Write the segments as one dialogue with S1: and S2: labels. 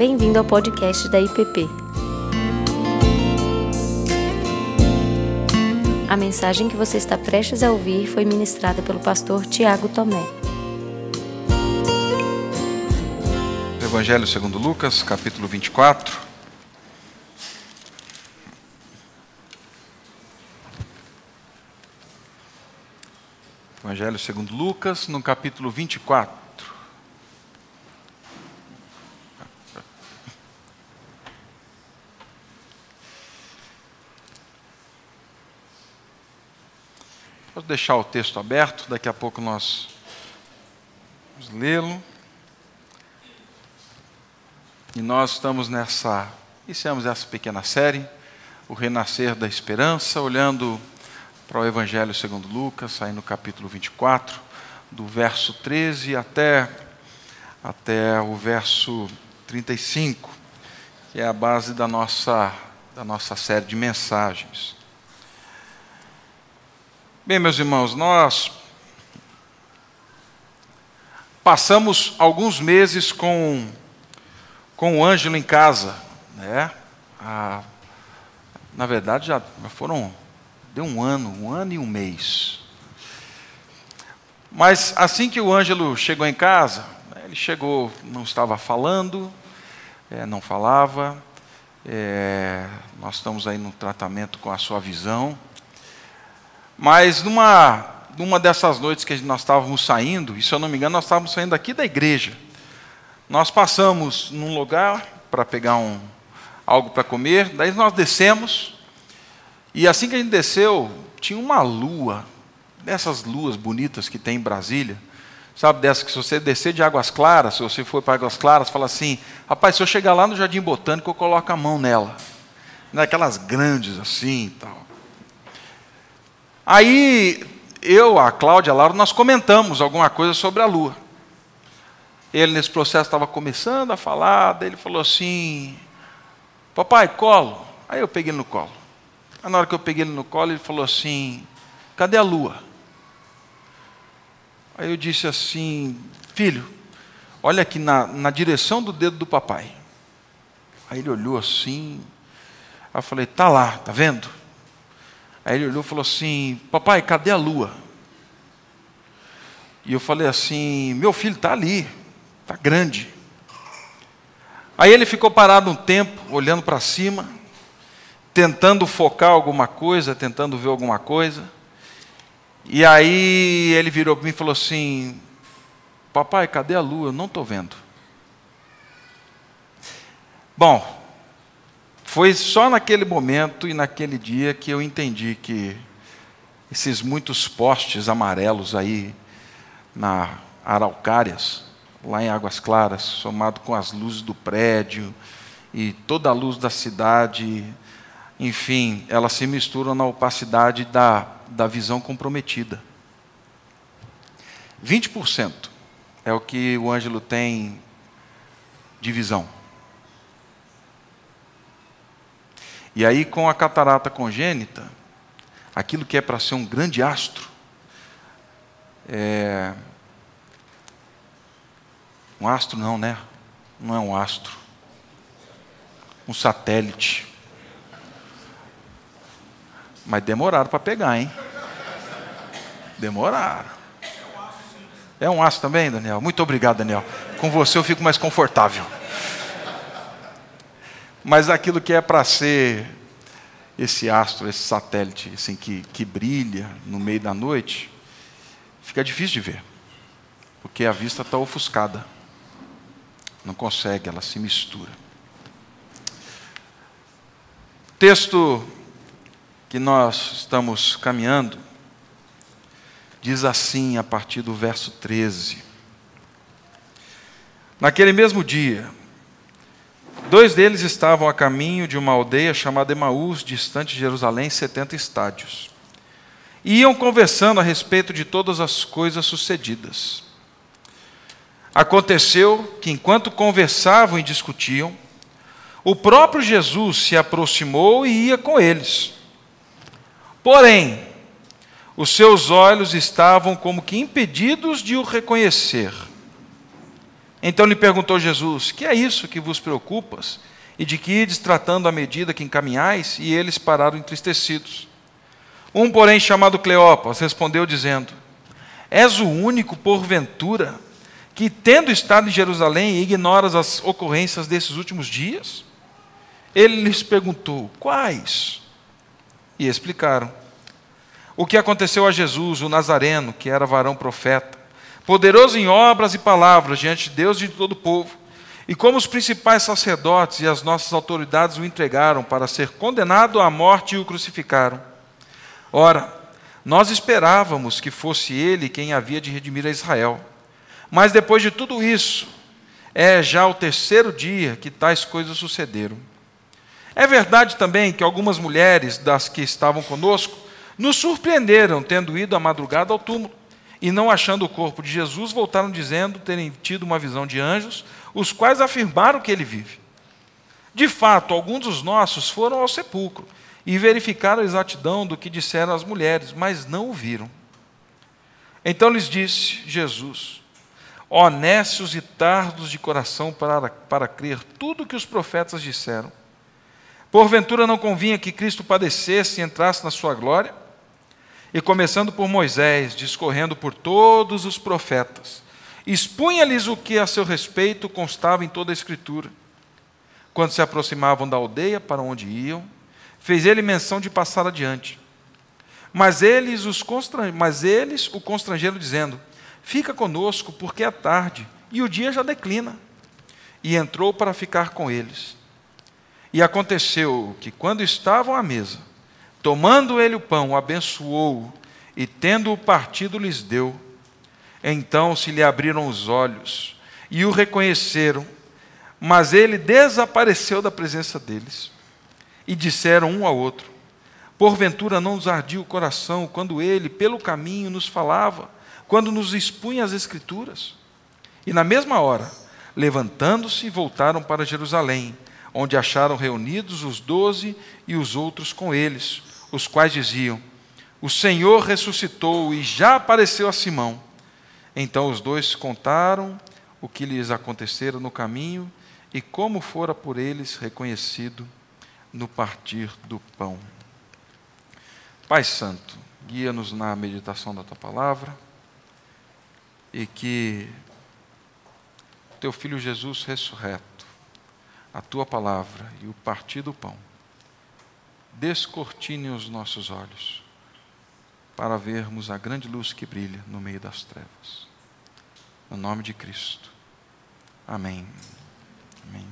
S1: Bem-vindo ao podcast da IPP. A mensagem que você está prestes a ouvir foi ministrada pelo pastor Tiago Tomé.
S2: Evangelho segundo Lucas, capítulo 24. Evangelho segundo Lucas, no capítulo 24. Vou deixar o texto aberto, daqui a pouco nós vamos lê-lo. E nós estamos nessa, iniciamos essa pequena série, o renascer da esperança, olhando para o Evangelho segundo Lucas, aí no capítulo 24, do verso 13 até, até o verso 35, que é a base da nossa, da nossa série de mensagens. Bem, meus irmãos, nós passamos alguns meses com, com o Ângelo em casa, né? Ah, na verdade, já foram, deu um ano, um ano e um mês. Mas assim que o Ângelo chegou em casa, ele chegou, não estava falando, é, não falava, é, nós estamos aí no tratamento com a sua visão. Mas numa, numa dessas noites que nós estávamos saindo, e se eu não me engano, nós estávamos saindo aqui da igreja. Nós passamos num lugar para pegar um, algo para comer, daí nós descemos, e assim que a gente desceu, tinha uma lua, dessas luas bonitas que tem em Brasília, sabe dessas que se você descer de Águas Claras, se você for para Águas Claras, fala assim, rapaz, se eu chegar lá no Jardim Botânico, eu coloco a mão nela. Naquelas grandes assim tal. Aí eu, a Cláudia, a Laura, nós comentamos alguma coisa sobre a lua. Ele, nesse processo, estava começando a falar, daí ele falou assim: Papai, colo. Aí eu peguei ele no colo. Aí, na hora que eu peguei ele no colo, ele falou assim: Cadê a lua? Aí eu disse assim: Filho, olha aqui na, na direção do dedo do papai. Aí ele olhou assim. Aí eu falei: Tá lá, tá vendo? Aí ele olhou e falou assim: Papai, cadê a lua? E eu falei assim: Meu filho está ali, está grande. Aí ele ficou parado um tempo, olhando para cima, tentando focar alguma coisa, tentando ver alguma coisa. E aí ele virou para mim e falou assim: Papai, cadê a lua? Eu não estou vendo. Bom, foi só naquele momento e naquele dia que eu entendi que esses muitos postes amarelos aí na Araucárias, lá em Águas Claras, somado com as luzes do prédio e toda a luz da cidade, enfim, elas se misturam na opacidade da, da visão comprometida. 20% é o que o Ângelo tem de visão. E aí, com a catarata congênita, aquilo que é para ser um grande astro, é... um astro não, né? Não é um astro, um satélite. Mas demoraram para pegar, hein? Demoraram. É um astro também, Daniel? Muito obrigado, Daniel. Com você eu fico mais confortável. Mas aquilo que é para ser esse astro, esse satélite assim, que, que brilha no meio da noite, fica difícil de ver, porque a vista está ofuscada. Não consegue, ela se mistura. Texto que nós estamos caminhando diz assim, a partir do verso 13: Naquele mesmo dia, Dois deles estavam a caminho de uma aldeia chamada Emaús, distante de Jerusalém, 70 estádios. E iam conversando a respeito de todas as coisas sucedidas. Aconteceu que, enquanto conversavam e discutiam, o próprio Jesus se aproximou e ia com eles. Porém, os seus olhos estavam como que impedidos de o reconhecer. Então lhe perguntou Jesus: Que é isso que vos preocupas? E de que ides tratando à medida que encaminhais? E eles pararam entristecidos. Um, porém, chamado Cleopas, respondeu dizendo: És o único, porventura, que, tendo estado em Jerusalém, ignoras as ocorrências desses últimos dias? Ele lhes perguntou: Quais? E explicaram. O que aconteceu a Jesus, o Nazareno, que era varão profeta, poderoso em obras e palavras diante de Deus e de todo o povo, e como os principais sacerdotes e as nossas autoridades o entregaram para ser condenado à morte e o crucificaram. Ora, nós esperávamos que fosse ele quem havia de redimir a Israel. Mas depois de tudo isso, é já o terceiro dia que tais coisas sucederam. É verdade também que algumas mulheres das que estavam conosco nos surpreenderam tendo ido à madrugada ao túmulo e não achando o corpo de Jesus, voltaram dizendo terem tido uma visão de anjos, os quais afirmaram que ele vive. De fato, alguns dos nossos foram ao sepulcro e verificaram a exatidão do que disseram as mulheres, mas não o viram. Então lhes disse Jesus: honestos e tardos de coração para, para crer tudo o que os profetas disseram. Porventura não convinha que Cristo padecesse e entrasse na sua glória? E começando por Moisés, discorrendo por todos os profetas, expunha-lhes o que a seu respeito constava em toda a Escritura. Quando se aproximavam da aldeia para onde iam, fez ele menção de passar adiante. Mas eles, os mas eles o constrangeram, dizendo: Fica conosco, porque é tarde, e o dia já declina. E entrou para ficar com eles. E aconteceu que, quando estavam à mesa, tomando ele o pão, o abençoou, e tendo-o partido, lhes deu. Então se lhe abriram os olhos, e o reconheceram, mas ele desapareceu da presença deles. E disseram um ao outro: Porventura não nos ardia o coração quando ele, pelo caminho, nos falava quando nos expunha as Escrituras. E na mesma hora, levantando-se, voltaram para Jerusalém, onde acharam reunidos os doze e os outros com eles, os quais diziam: O Senhor ressuscitou e já apareceu a Simão. Então os dois contaram o que lhes acontecera no caminho e como fora por eles reconhecido no partir do pão. Pai Santo, guia-nos na meditação da tua palavra e que teu filho Jesus ressurreto, a tua palavra e o partir do pão, descortine os nossos olhos para vermos a grande luz que brilha no meio das trevas. No nome de Cristo. Amém. Amém.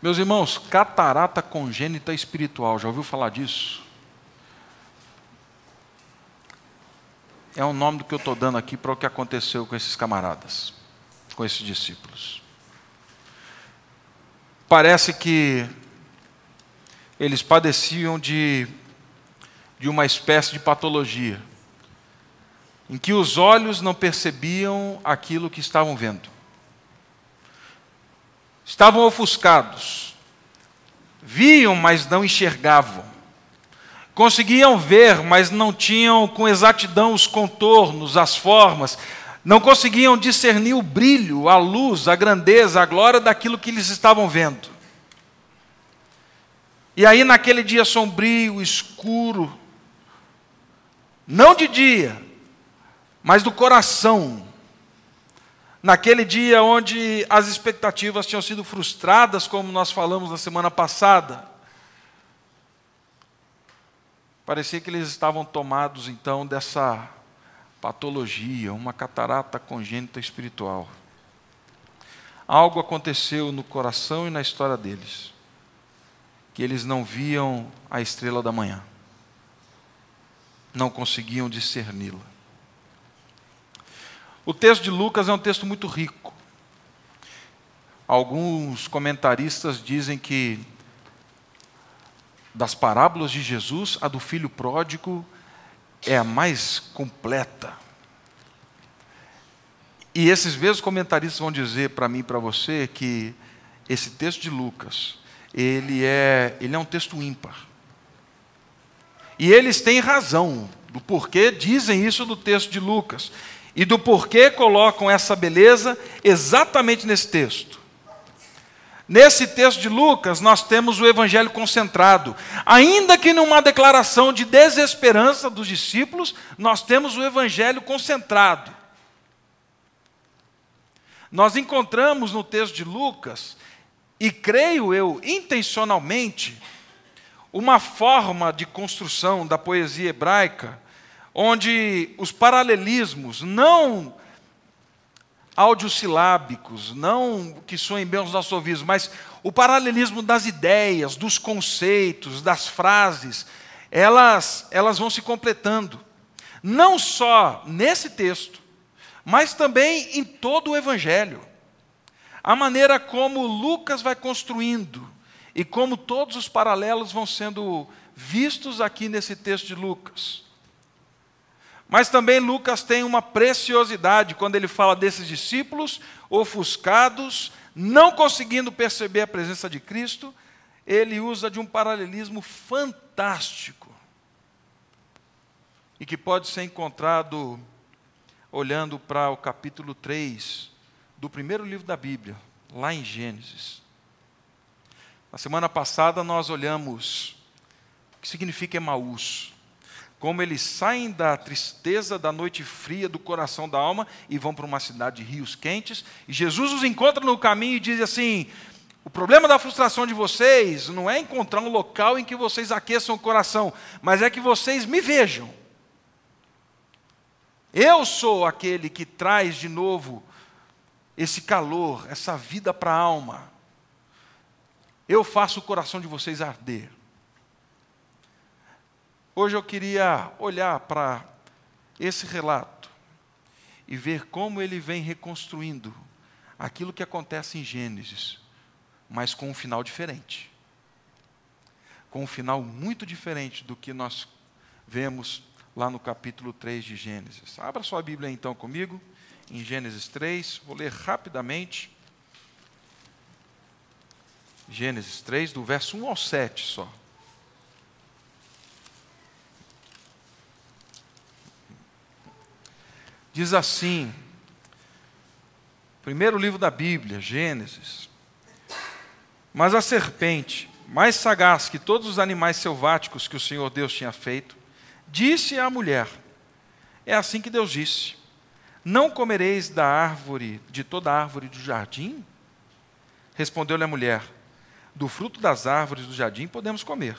S2: Meus irmãos, catarata congênita espiritual, já ouviu falar disso? é o nome do que eu estou dando aqui para o que aconteceu com esses camaradas, com esses discípulos. Parece que eles padeciam de, de uma espécie de patologia, em que os olhos não percebiam aquilo que estavam vendo. Estavam ofuscados, viam, mas não enxergavam Conseguiam ver, mas não tinham com exatidão os contornos, as formas, não conseguiam discernir o brilho, a luz, a grandeza, a glória daquilo que eles estavam vendo. E aí, naquele dia sombrio, escuro, não de dia, mas do coração, naquele dia onde as expectativas tinham sido frustradas, como nós falamos na semana passada, Parecia que eles estavam tomados então dessa patologia, uma catarata congênita espiritual. Algo aconteceu no coração e na história deles, que eles não viam a estrela da manhã, não conseguiam discerni-la. O texto de Lucas é um texto muito rico. Alguns comentaristas dizem que das parábolas de Jesus, a do filho pródigo é a mais completa. E esses mesmos comentaristas vão dizer para mim e para você que esse texto de Lucas, ele é, ele é um texto ímpar. E eles têm razão do porquê dizem isso do texto de Lucas e do porquê colocam essa beleza exatamente nesse texto. Nesse texto de Lucas, nós temos o evangelho concentrado. Ainda que numa declaração de desesperança dos discípulos, nós temos o evangelho concentrado. Nós encontramos no texto de Lucas, e creio eu intencionalmente, uma forma de construção da poesia hebraica, onde os paralelismos não audiosilábicos, não que soem bem aos nossos ouvidos, mas o paralelismo das ideias, dos conceitos, das frases, elas, elas vão se completando. Não só nesse texto, mas também em todo o Evangelho. A maneira como Lucas vai construindo e como todos os paralelos vão sendo vistos aqui nesse texto de Lucas. Mas também Lucas tem uma preciosidade quando ele fala desses discípulos ofuscados, não conseguindo perceber a presença de Cristo, ele usa de um paralelismo fantástico e que pode ser encontrado olhando para o capítulo 3 do primeiro livro da Bíblia, lá em Gênesis. Na semana passada nós olhamos o que significa Emaús como eles saem da tristeza da noite fria do coração da alma e vão para uma cidade de rios quentes, e Jesus os encontra no caminho e diz assim: o problema da frustração de vocês não é encontrar um local em que vocês aqueçam o coração, mas é que vocês me vejam. Eu sou aquele que traz de novo esse calor, essa vida para a alma. Eu faço o coração de vocês arder. Hoje eu queria olhar para esse relato e ver como ele vem reconstruindo aquilo que acontece em Gênesis, mas com um final diferente. Com um final muito diferente do que nós vemos lá no capítulo 3 de Gênesis. Abra sua Bíblia então comigo, em Gênesis 3, vou ler rapidamente. Gênesis 3, do verso 1 ao 7 só. Diz assim, primeiro livro da Bíblia, Gênesis. Mas a serpente, mais sagaz que todos os animais selváticos que o Senhor Deus tinha feito, disse à mulher: É assim que Deus disse: Não comereis da árvore, de toda árvore do jardim? Respondeu-lhe a mulher: Do fruto das árvores do jardim podemos comer.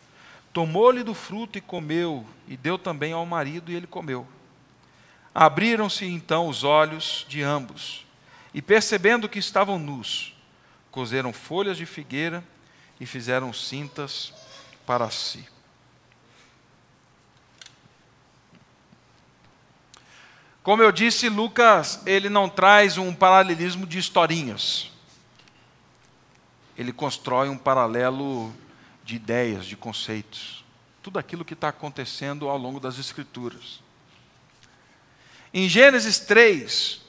S2: tomou-lhe do fruto e comeu, e deu também ao marido, e ele comeu. Abriram-se então os olhos de ambos, e percebendo que estavam nus, cozeram folhas de figueira e fizeram cintas para si. Como eu disse, Lucas, ele não traz um paralelismo de historinhas. Ele constrói um paralelo de ideias, de conceitos. Tudo aquilo que está acontecendo ao longo das Escrituras. Em Gênesis 3,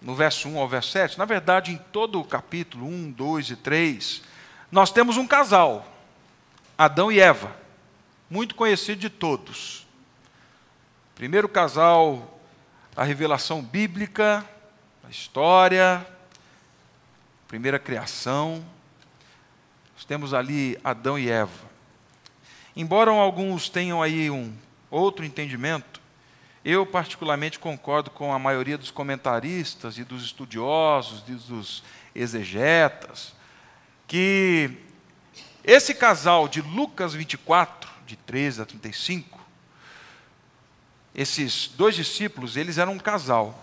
S2: no verso 1 ao verso 7, na verdade, em todo o capítulo 1, 2 e 3, nós temos um casal, Adão e Eva, muito conhecido de todos. Primeiro casal da revelação bíblica, da história, primeira criação. Nós temos ali Adão e Eva. Embora alguns tenham aí um outro entendimento, eu, particularmente, concordo com a maioria dos comentaristas e dos estudiosos, e dos exegetas, que esse casal de Lucas 24, de 13 a 35, esses dois discípulos, eles eram um casal.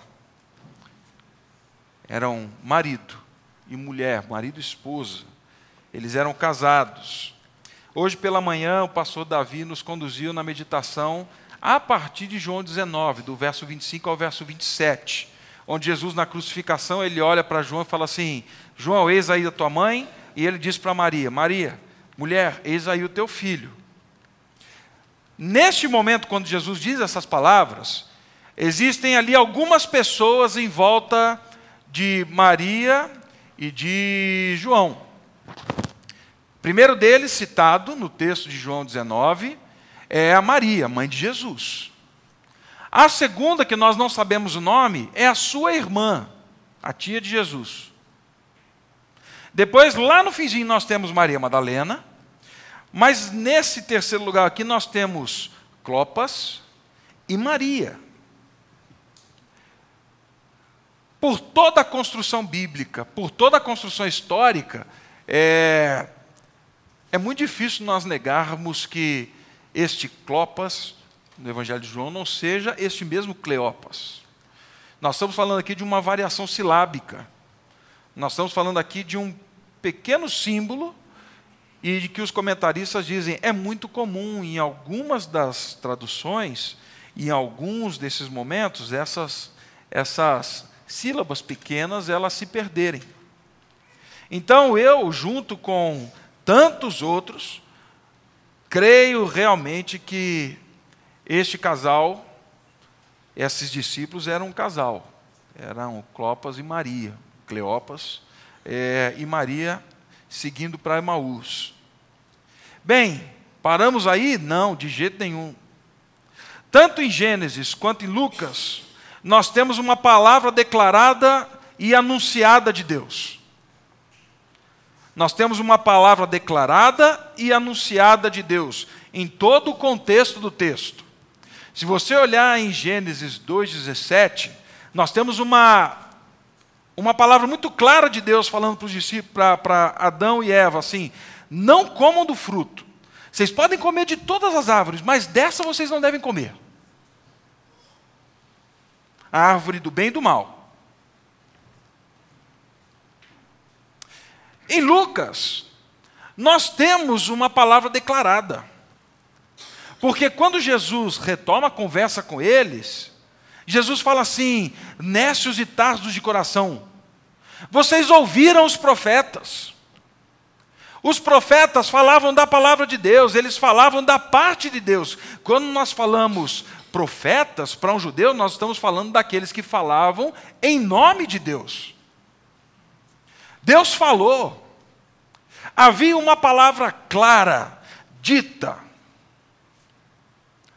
S2: Eram marido e mulher, marido e esposa. Eles eram casados. Hoje pela manhã, o pastor Davi nos conduziu na meditação a partir de João 19, do verso 25 ao verso 27, onde Jesus, na crucificação, ele olha para João e fala assim: João, eis aí a tua mãe, e ele diz para Maria: Maria, mulher, eis aí o teu filho. Neste momento, quando Jesus diz essas palavras, existem ali algumas pessoas em volta de Maria e de João. Primeiro deles, citado no texto de João 19, é a Maria, mãe de Jesus. A segunda, que nós não sabemos o nome, é a sua irmã, a tia de Jesus. Depois, lá no finzinho, nós temos Maria Madalena. Mas nesse terceiro lugar aqui, nós temos Clopas e Maria. Por toda a construção bíblica, por toda a construção histórica, é, é muito difícil nós negarmos que este Clopas, no Evangelho de João, não seja este mesmo Cleopas. Nós estamos falando aqui de uma variação silábica. Nós estamos falando aqui de um pequeno símbolo e de que os comentaristas dizem é muito comum em algumas das traduções, em alguns desses momentos, essas, essas sílabas pequenas elas se perderem. Então eu, junto com tantos outros, creio realmente que este casal, esses discípulos eram um casal, eram Clopas e Maria, Cleopas é, e Maria seguindo para Emaús. Bem, paramos aí? Não, de jeito nenhum. Tanto em Gênesis quanto em Lucas, nós temos uma palavra declarada e anunciada de Deus. Nós temos uma palavra declarada e anunciada de Deus, em todo o contexto do texto. Se você olhar em Gênesis 2,17, nós temos uma, uma palavra muito clara de Deus falando para os discípulos, para Adão e Eva, assim: não comam do fruto. Vocês podem comer de todas as árvores, mas dessa vocês não devem comer. A árvore do bem e do mal. Em Lucas, nós temos uma palavra declarada. Porque quando Jesus retoma a conversa com eles, Jesus fala assim: nécios e tardos de coração, vocês ouviram os profetas. Os profetas falavam da palavra de Deus, eles falavam da parte de Deus. Quando nós falamos profetas para um judeu, nós estamos falando daqueles que falavam em nome de Deus. Deus falou, Havia uma palavra clara, dita.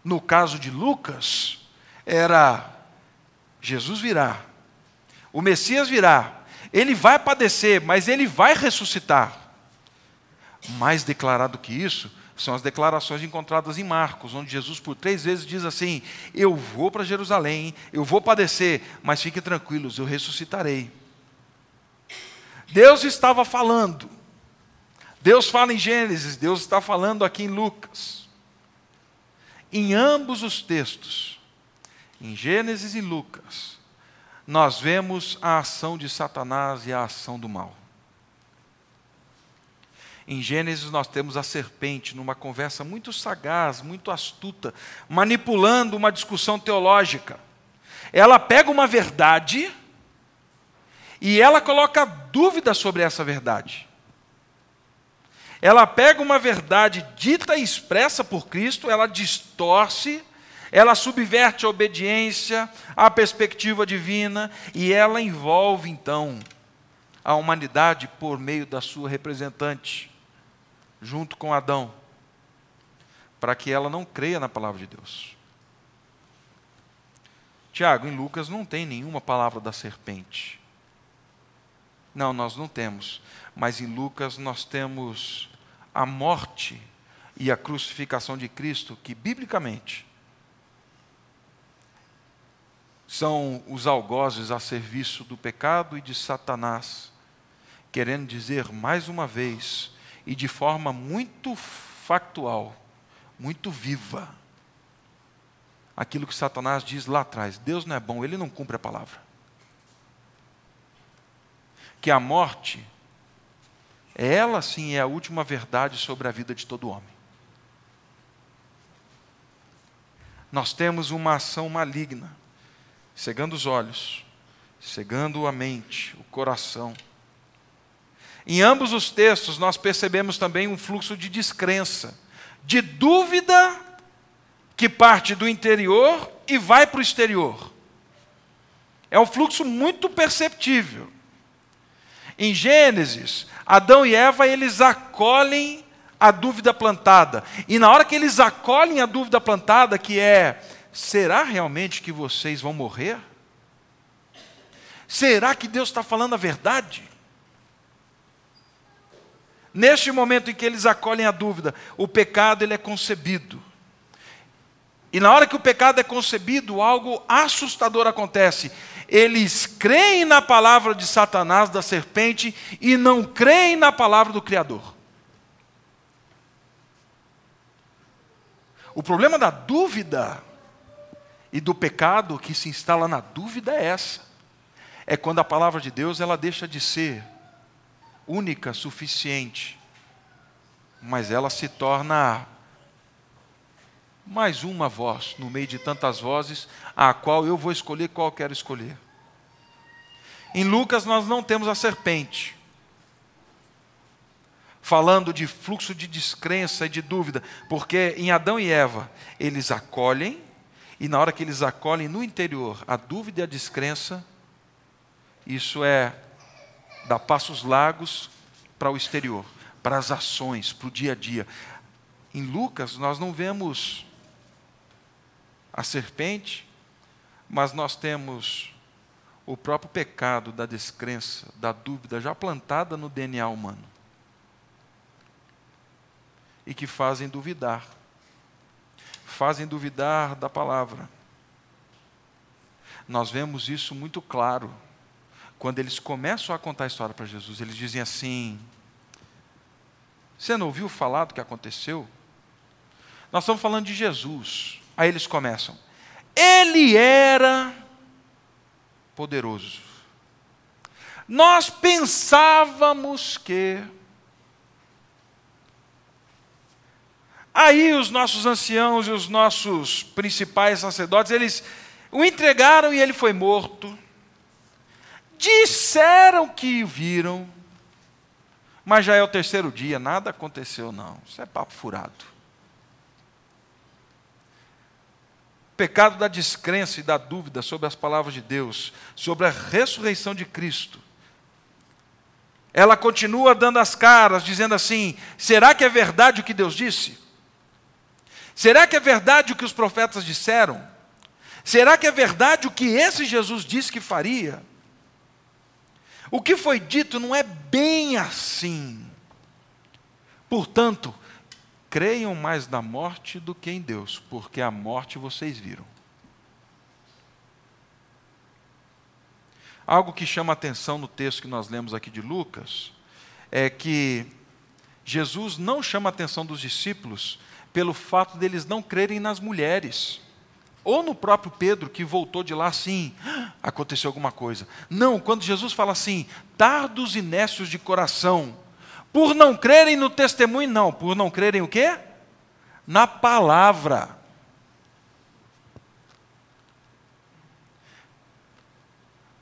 S2: No caso de Lucas, era: Jesus virá, o Messias virá, ele vai padecer, mas ele vai ressuscitar. Mais declarado que isso, são as declarações encontradas em Marcos, onde Jesus por três vezes diz assim: Eu vou para Jerusalém, eu vou padecer, mas fiquem tranquilos, eu ressuscitarei. Deus estava falando Deus fala em Gênesis, Deus está falando aqui em Lucas. Em ambos os textos, em Gênesis e Lucas, nós vemos a ação de Satanás e a ação do mal. Em Gênesis, nós temos a serpente numa conversa muito sagaz, muito astuta, manipulando uma discussão teológica. Ela pega uma verdade e ela coloca dúvida sobre essa verdade ela pega uma verdade dita e expressa por Cristo, ela distorce, ela subverte a obediência, a perspectiva divina, e ela envolve então a humanidade por meio da sua representante, junto com Adão, para que ela não creia na palavra de Deus. Tiago, em Lucas não tem nenhuma palavra da serpente. Não, nós não temos. Mas em Lucas nós temos a morte e a crucificação de Cristo, que biblicamente são os algozes a serviço do pecado e de Satanás, querendo dizer mais uma vez e de forma muito factual, muito viva, aquilo que Satanás diz lá atrás: Deus não é bom, ele não cumpre a palavra. Que a morte ela sim é a última verdade sobre a vida de todo homem. nós temos uma ação maligna, cegando os olhos, cegando a mente, o coração. Em ambos os textos, nós percebemos também um fluxo de descrença, de dúvida que parte do interior e vai para o exterior. É um fluxo muito perceptível. Em Gênesis, Adão e Eva, eles acolhem a dúvida plantada. E na hora que eles acolhem a dúvida plantada, que é: será realmente que vocês vão morrer? Será que Deus está falando a verdade? Neste momento em que eles acolhem a dúvida, o pecado ele é concebido. E na hora que o pecado é concebido, algo assustador acontece. Eles creem na palavra de Satanás, da serpente, e não creem na palavra do Criador. O problema da dúvida e do pecado que se instala na dúvida é essa. É quando a palavra de Deus ela deixa de ser única, suficiente, mas ela se torna mais uma voz no meio de tantas vozes, a qual eu vou escolher qual quero escolher. Em Lucas nós não temos a serpente, falando de fluxo de descrença e de dúvida, porque em Adão e Eva eles acolhem, e na hora que eles acolhem no interior a dúvida e a descrença, isso é dar passos largos para o exterior, para as ações, para o dia a dia. Em Lucas, nós não vemos a serpente, mas nós temos o próprio pecado da descrença, da dúvida, já plantada no DNA humano. E que fazem duvidar. Fazem duvidar da palavra. Nós vemos isso muito claro quando eles começam a contar a história para Jesus, eles dizem assim: Você não ouviu falar do que aconteceu? Nós estamos falando de Jesus. Aí eles começam: Ele era poderoso. Nós pensávamos que. Aí os nossos anciãos e os nossos principais sacerdotes, eles o entregaram e ele foi morto disseram que o viram, mas já é o terceiro dia, nada aconteceu, não. Isso é papo furado. O pecado da descrença e da dúvida sobre as palavras de Deus, sobre a ressurreição de Cristo. Ela continua dando as caras, dizendo assim: será que é verdade o que Deus disse? Será que é verdade o que os profetas disseram? Será que é verdade o que esse Jesus disse que faria? O que foi dito não é bem assim. Portanto, creiam mais na morte do que em Deus, porque a morte vocês viram. Algo que chama atenção no texto que nós lemos aqui de Lucas é que Jesus não chama a atenção dos discípulos pelo fato deles não crerem nas mulheres. Ou no próprio Pedro, que voltou de lá assim, ah, aconteceu alguma coisa. Não, quando Jesus fala assim, tardos e nécios de coração, por não crerem no testemunho, não, por não crerem o quê? Na palavra.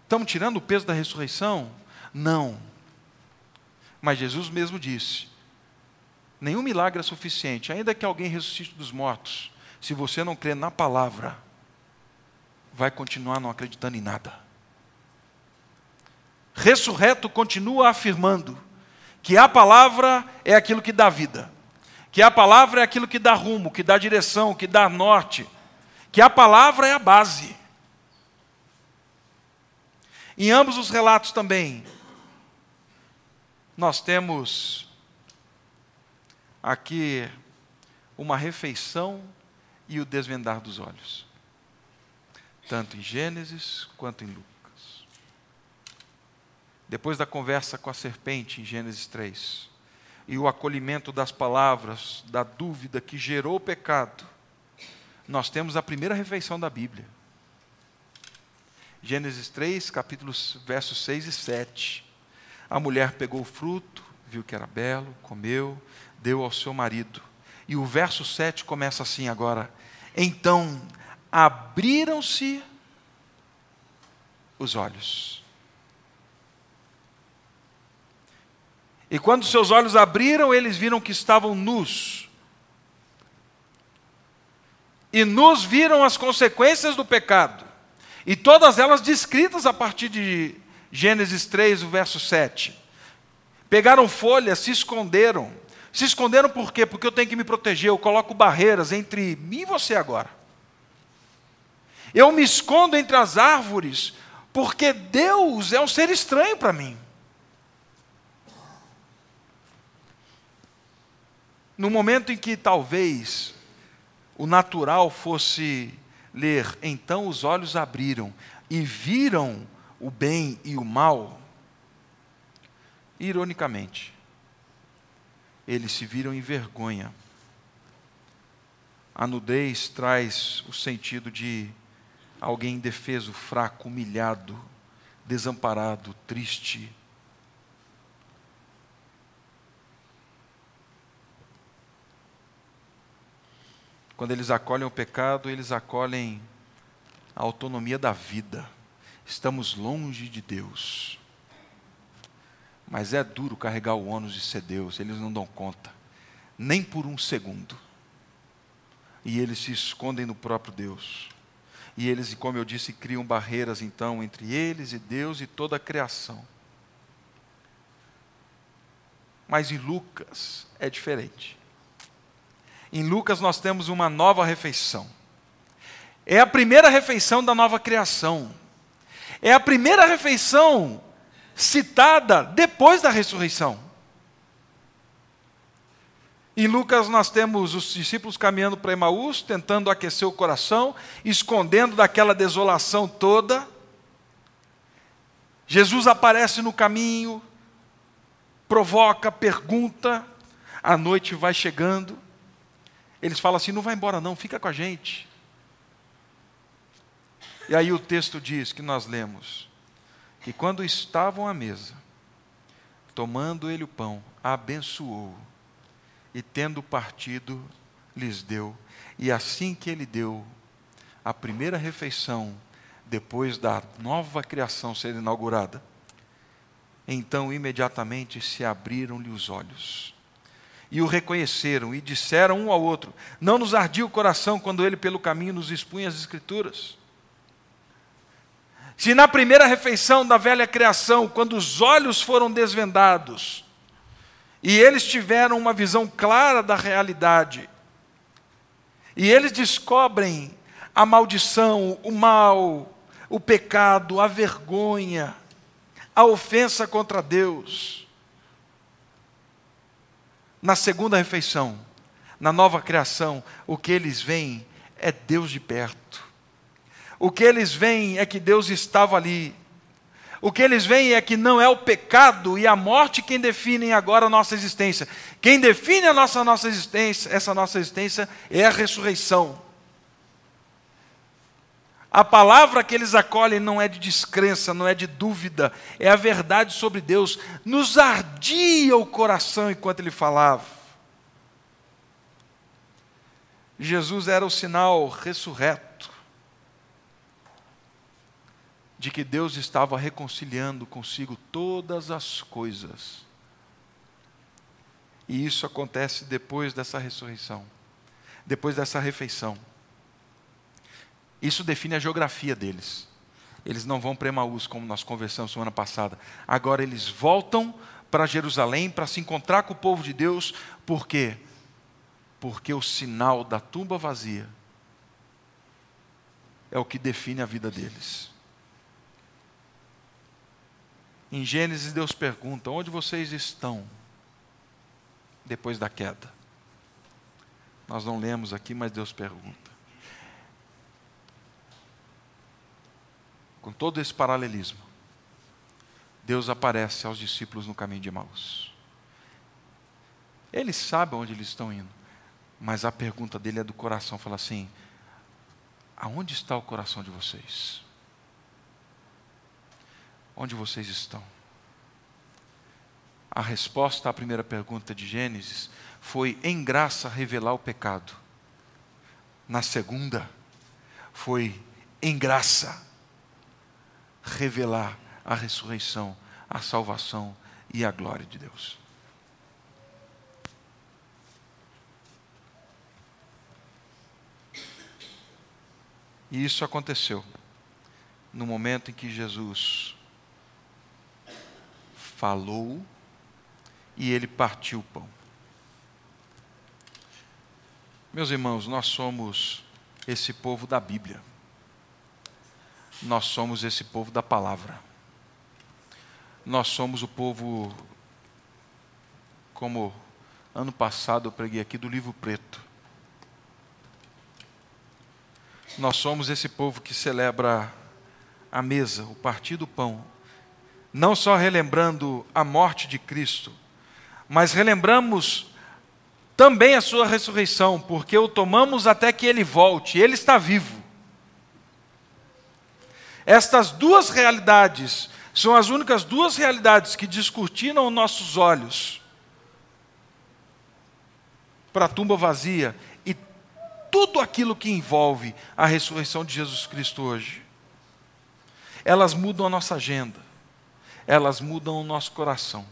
S2: Estamos tirando o peso da ressurreição? Não. Mas Jesus mesmo disse: nenhum milagre é suficiente, ainda que alguém ressuscite dos mortos se você não crê na palavra, vai continuar não acreditando em nada. Ressurreto continua afirmando que a palavra é aquilo que dá vida, que a palavra é aquilo que dá rumo, que dá direção, que dá norte, que a palavra é a base. Em ambos os relatos também, nós temos aqui uma refeição e o desvendar dos olhos, tanto em Gênesis quanto em Lucas. Depois da conversa com a serpente em Gênesis 3, e o acolhimento das palavras, da dúvida que gerou o pecado, nós temos a primeira refeição da Bíblia. Gênesis 3, capítulos versos 6 e 7. A mulher pegou o fruto, viu que era belo, comeu, deu ao seu marido. E o verso 7 começa assim agora: Então abriram-se os olhos. E quando seus olhos abriram, eles viram que estavam nus. E nus viram as consequências do pecado. E todas elas descritas a partir de Gênesis 3, o verso 7. Pegaram folhas, se esconderam. Se esconderam por quê? Porque eu tenho que me proteger, eu coloco barreiras entre mim e você agora. Eu me escondo entre as árvores, porque Deus é um ser estranho para mim. No momento em que talvez o natural fosse ler, então os olhos abriram e viram o bem e o mal, ironicamente, eles se viram em vergonha. A nudez traz o sentido de alguém indefeso, fraco, humilhado, desamparado, triste. Quando eles acolhem o pecado, eles acolhem a autonomia da vida. Estamos longe de Deus. Mas é duro carregar o ônus de ser Deus, eles não dão conta, nem por um segundo. E eles se escondem no próprio Deus. E eles, como eu disse, criam barreiras então entre eles e Deus e toda a criação. Mas em Lucas é diferente. Em Lucas nós temos uma nova refeição. É a primeira refeição da nova criação. É a primeira refeição citada depois da ressurreição. Em Lucas nós temos os discípulos caminhando para Emaús, tentando aquecer o coração, escondendo daquela desolação toda. Jesus aparece no caminho, provoca, pergunta, a noite vai chegando. Eles falam assim: não vai embora, não, fica com a gente. E aí o texto diz que nós lemos que quando estavam à mesa, tomando ele o pão, abençoou e tendo partido, lhes deu. E assim que ele deu a primeira refeição, depois da nova criação ser inaugurada, então imediatamente se abriram-lhe os olhos. E o reconheceram e disseram um ao outro: Não nos ardia o coração quando ele pelo caminho nos expunha as Escrituras. Se na primeira refeição da velha criação, quando os olhos foram desvendados, e eles tiveram uma visão clara da realidade. E eles descobrem a maldição, o mal, o pecado, a vergonha, a ofensa contra Deus. Na segunda refeição, na nova criação, o que eles veem é Deus de perto. O que eles veem é que Deus estava ali, o que eles veem é que não é o pecado e a morte quem definem agora a nossa existência. Quem define a nossa, nossa existência, essa nossa existência é a ressurreição. A palavra que eles acolhem não é de descrença, não é de dúvida, é a verdade sobre Deus. Nos ardia o coração enquanto ele falava. Jesus era o sinal ressurreto de que Deus estava reconciliando consigo todas as coisas. E isso acontece depois dessa ressurreição, depois dessa refeição. Isso define a geografia deles. Eles não vão para Emaús, como nós conversamos semana passada. Agora eles voltam para Jerusalém para se encontrar com o povo de Deus. Por quê? Porque o sinal da tumba vazia é o que define a vida deles. Em Gênesis, Deus pergunta: onde vocês estão depois da queda? Nós não lemos aqui, mas Deus pergunta. Com todo esse paralelismo, Deus aparece aos discípulos no caminho de Maús. Eles sabem onde eles estão indo, mas a pergunta dele é do coração: fala assim, aonde está o coração de vocês? Onde vocês estão? A resposta à primeira pergunta de Gênesis foi: em graça revelar o pecado. Na segunda, foi, em graça, revelar a ressurreição, a salvação e a glória de Deus. E isso aconteceu no momento em que Jesus falou e ele partiu o pão. Meus irmãos, nós somos esse povo da Bíblia. Nós somos esse povo da palavra. Nós somos o povo, como ano passado eu preguei aqui, do livro preto. Nós somos esse povo que celebra a mesa, o partir do pão, não só relembrando a morte de Cristo, mas relembramos também a sua ressurreição, porque o tomamos até que ele volte, ele está vivo. Estas duas realidades são as únicas duas realidades que descortinam nossos olhos para a tumba vazia e tudo aquilo que envolve a ressurreição de Jesus Cristo hoje. Elas mudam a nossa agenda, elas mudam o nosso coração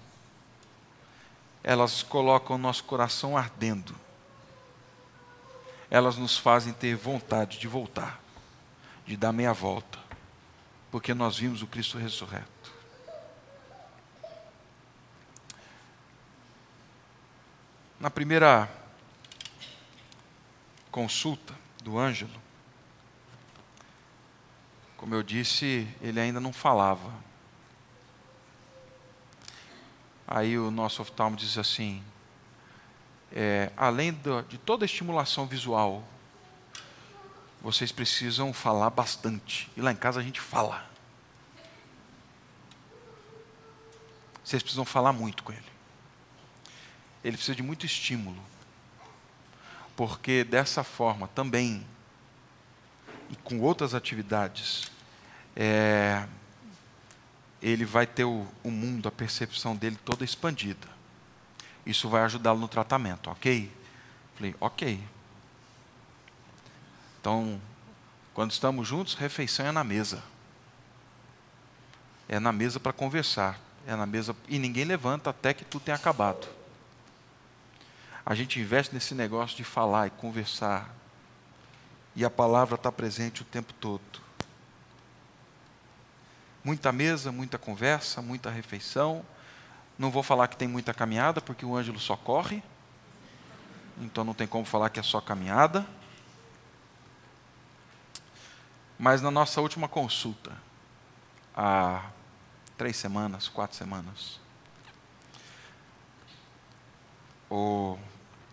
S2: elas colocam o nosso coração ardendo. Elas nos fazem ter vontade de voltar, de dar meia volta, porque nós vimos o Cristo ressurreto. Na primeira consulta do Ângelo, como eu disse, ele ainda não falava, Aí o nosso oftalmo diz assim: é, além do, de toda a estimulação visual, vocês precisam falar bastante. E lá em casa a gente fala. Vocês precisam falar muito com ele. Ele precisa de muito estímulo. Porque dessa forma também, e com outras atividades, é, ele vai ter o, o mundo, a percepção dele toda expandida. Isso vai ajudá-lo no tratamento, ok? Falei, ok. Então, quando estamos juntos, refeição é na mesa. É na mesa para conversar. É na mesa e ninguém levanta até que tudo tenha acabado. A gente investe nesse negócio de falar e conversar. E a palavra está presente o tempo todo. Muita mesa, muita conversa, muita refeição. Não vou falar que tem muita caminhada, porque o Ângelo só corre. Então não tem como falar que é só caminhada. Mas na nossa última consulta, há três semanas, quatro semanas, o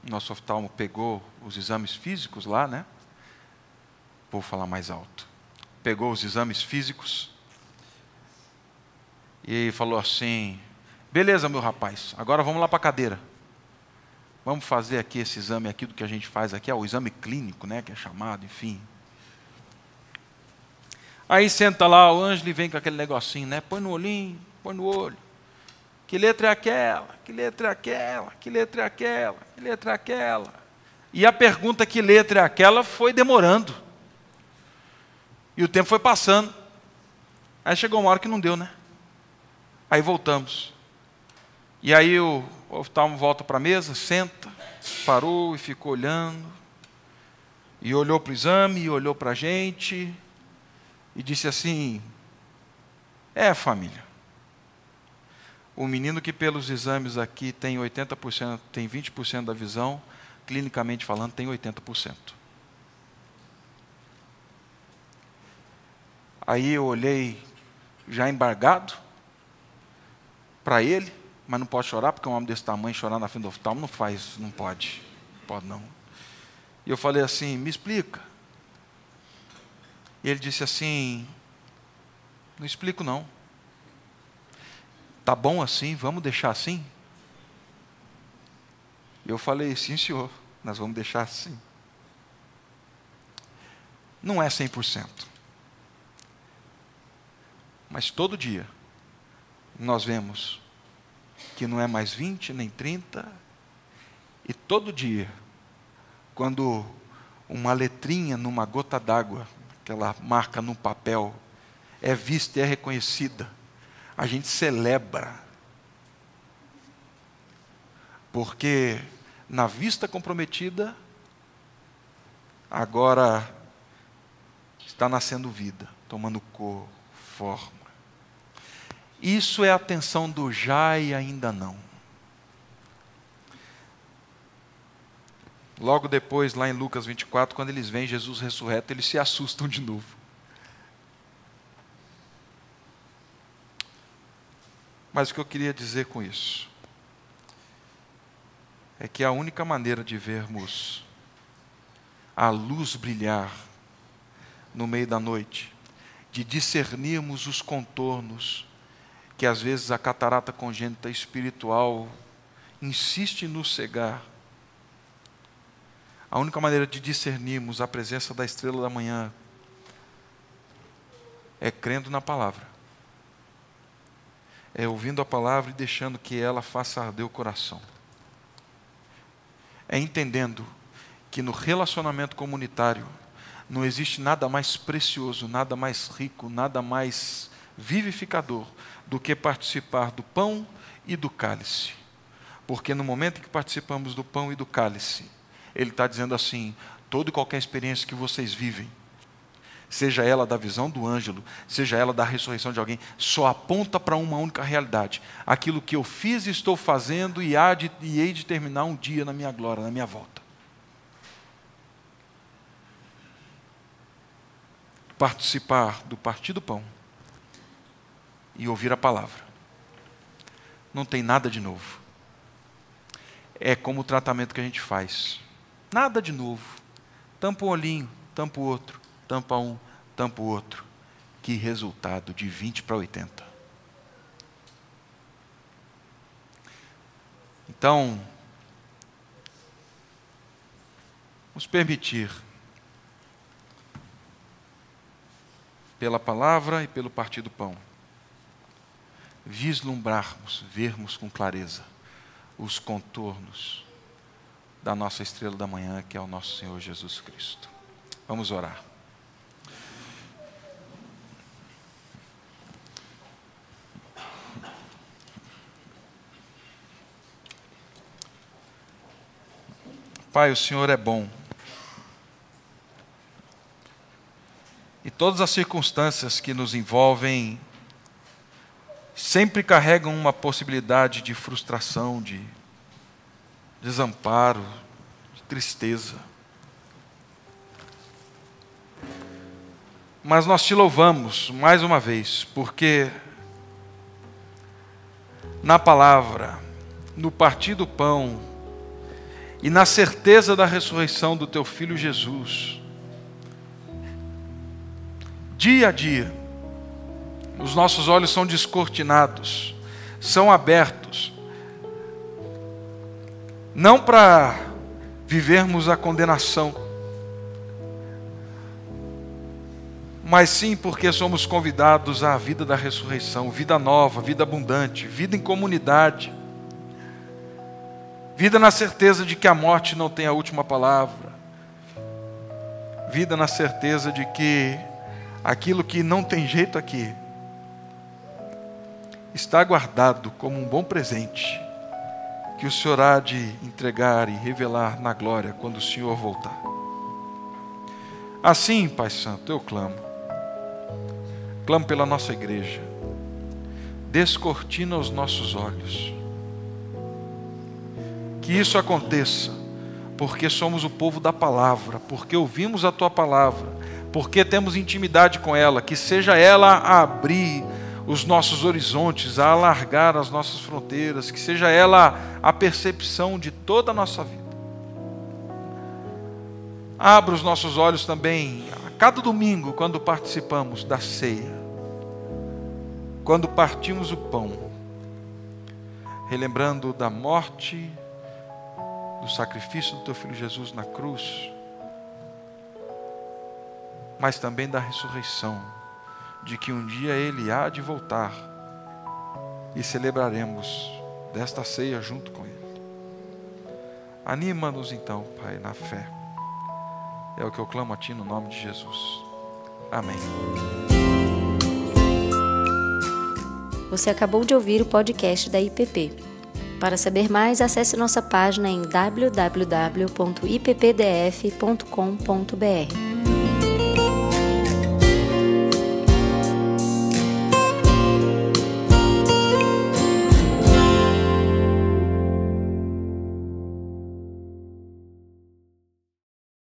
S2: nosso oftalmo pegou os exames físicos lá, né? Vou falar mais alto. Pegou os exames físicos e falou assim: beleza, meu rapaz, agora vamos lá para a cadeira. Vamos fazer aqui esse exame aqui do que a gente faz aqui, é o exame clínico, né, que é chamado, enfim. Aí senta lá o Ângelo e vem com aquele negocinho, né? Põe no olhinho, põe no olho. Que letra é aquela? Que letra é aquela? Que letra é aquela? Que letra é aquela? E a pergunta que letra é aquela foi demorando. E o tempo foi passando. Aí chegou uma hora que não deu, né? Aí voltamos. E aí o oftalmo volta para a mesa, senta, parou e ficou olhando. E olhou para o exame, e olhou para a gente, e disse assim: É, família. O menino que pelos exames aqui tem 80%, tem 20% da visão, clinicamente falando, tem 80%. Aí eu olhei já embargado, para ele, mas não pode chorar, porque um homem desse tamanho chorar na frente do oftalmo não faz, não pode. Pode não. E eu falei assim: me explica. E ele disse assim: não explico não. Tá bom assim, vamos deixar assim? Eu falei: sim, senhor, nós vamos deixar assim. Não é 100%. Mas todo dia nós vemos que não é mais 20 nem 30, e todo dia, quando uma letrinha numa gota d'água aquela marca no papel, é vista e é reconhecida. A gente celebra. Porque na vista comprometida, agora está nascendo vida, tomando cor, forma. Isso é a atenção do já e ainda não. Logo depois, lá em Lucas 24, quando eles veem Jesus ressurreto, eles se assustam de novo. Mas o que eu queria dizer com isso é que a única maneira de vermos a luz brilhar no meio da noite, de discernirmos os contornos que às vezes a catarata congênita espiritual insiste em nos cegar, a única maneira de discernirmos a presença da estrela da manhã é crendo na palavra. É ouvindo a palavra e deixando que ela faça arder o coração. É entendendo que no relacionamento comunitário não existe nada mais precioso, nada mais rico, nada mais vivificador do que participar do pão e do cálice. Porque no momento em que participamos do pão e do cálice, ele está dizendo assim: toda e qualquer experiência que vocês vivem, seja ela da visão do ângelo, seja ela da ressurreição de alguém, só aponta para uma única realidade: aquilo que eu fiz e estou fazendo e, há de, e hei de terminar um dia na minha glória, na minha volta. Participar do partir do pão e ouvir a palavra. Não tem nada de novo. É como o tratamento que a gente faz. Nada de novo. Tampa um olhinho, tampa o outro, tampa um, tampa o outro. Que resultado de 20 para 80. Então, nos permitir, pela palavra e pelo partir do pão, vislumbrarmos, vermos com clareza os contornos da nossa estrela da manhã, que é o nosso Senhor Jesus Cristo. Vamos orar. Pai, o Senhor é bom. E todas as circunstâncias que nos envolvem sempre carregam uma possibilidade de frustração, de desamparo, de tristeza. Mas nós te louvamos mais uma vez, porque na palavra, no partir do pão e na certeza da ressurreição do teu filho Jesus, dia a dia, os nossos olhos são descortinados, são abertos, não para vivermos a condenação, mas sim porque somos convidados à vida da ressurreição, vida nova, vida abundante, vida em comunidade, vida na certeza de que a morte não tem a última palavra, vida na certeza de que aquilo que não tem jeito aqui, está guardado como um bom presente que o Senhor há de entregar e revelar na glória quando o Senhor voltar. Assim, Pai Santo, eu clamo. Clamo pela nossa igreja. Descortina os nossos olhos. Que isso aconteça, porque somos o povo da palavra, porque ouvimos a tua palavra, porque temos intimidade com ela, que seja ela a abrir os nossos horizontes, a alargar as nossas fronteiras, que seja ela a percepção de toda a nossa vida. Abra os nossos olhos também a cada domingo, quando participamos da ceia, quando partimos o pão, relembrando da morte, do sacrifício do teu filho Jesus na cruz, mas também da ressurreição de que um dia Ele há de voltar e celebraremos desta ceia junto com Ele. Anima-nos então, Pai, na fé. É o que eu clamo a Ti no nome de Jesus. Amém.
S1: Você acabou de ouvir o podcast da IPP. Para saber mais, acesse nossa página em www.ippdf.com.br.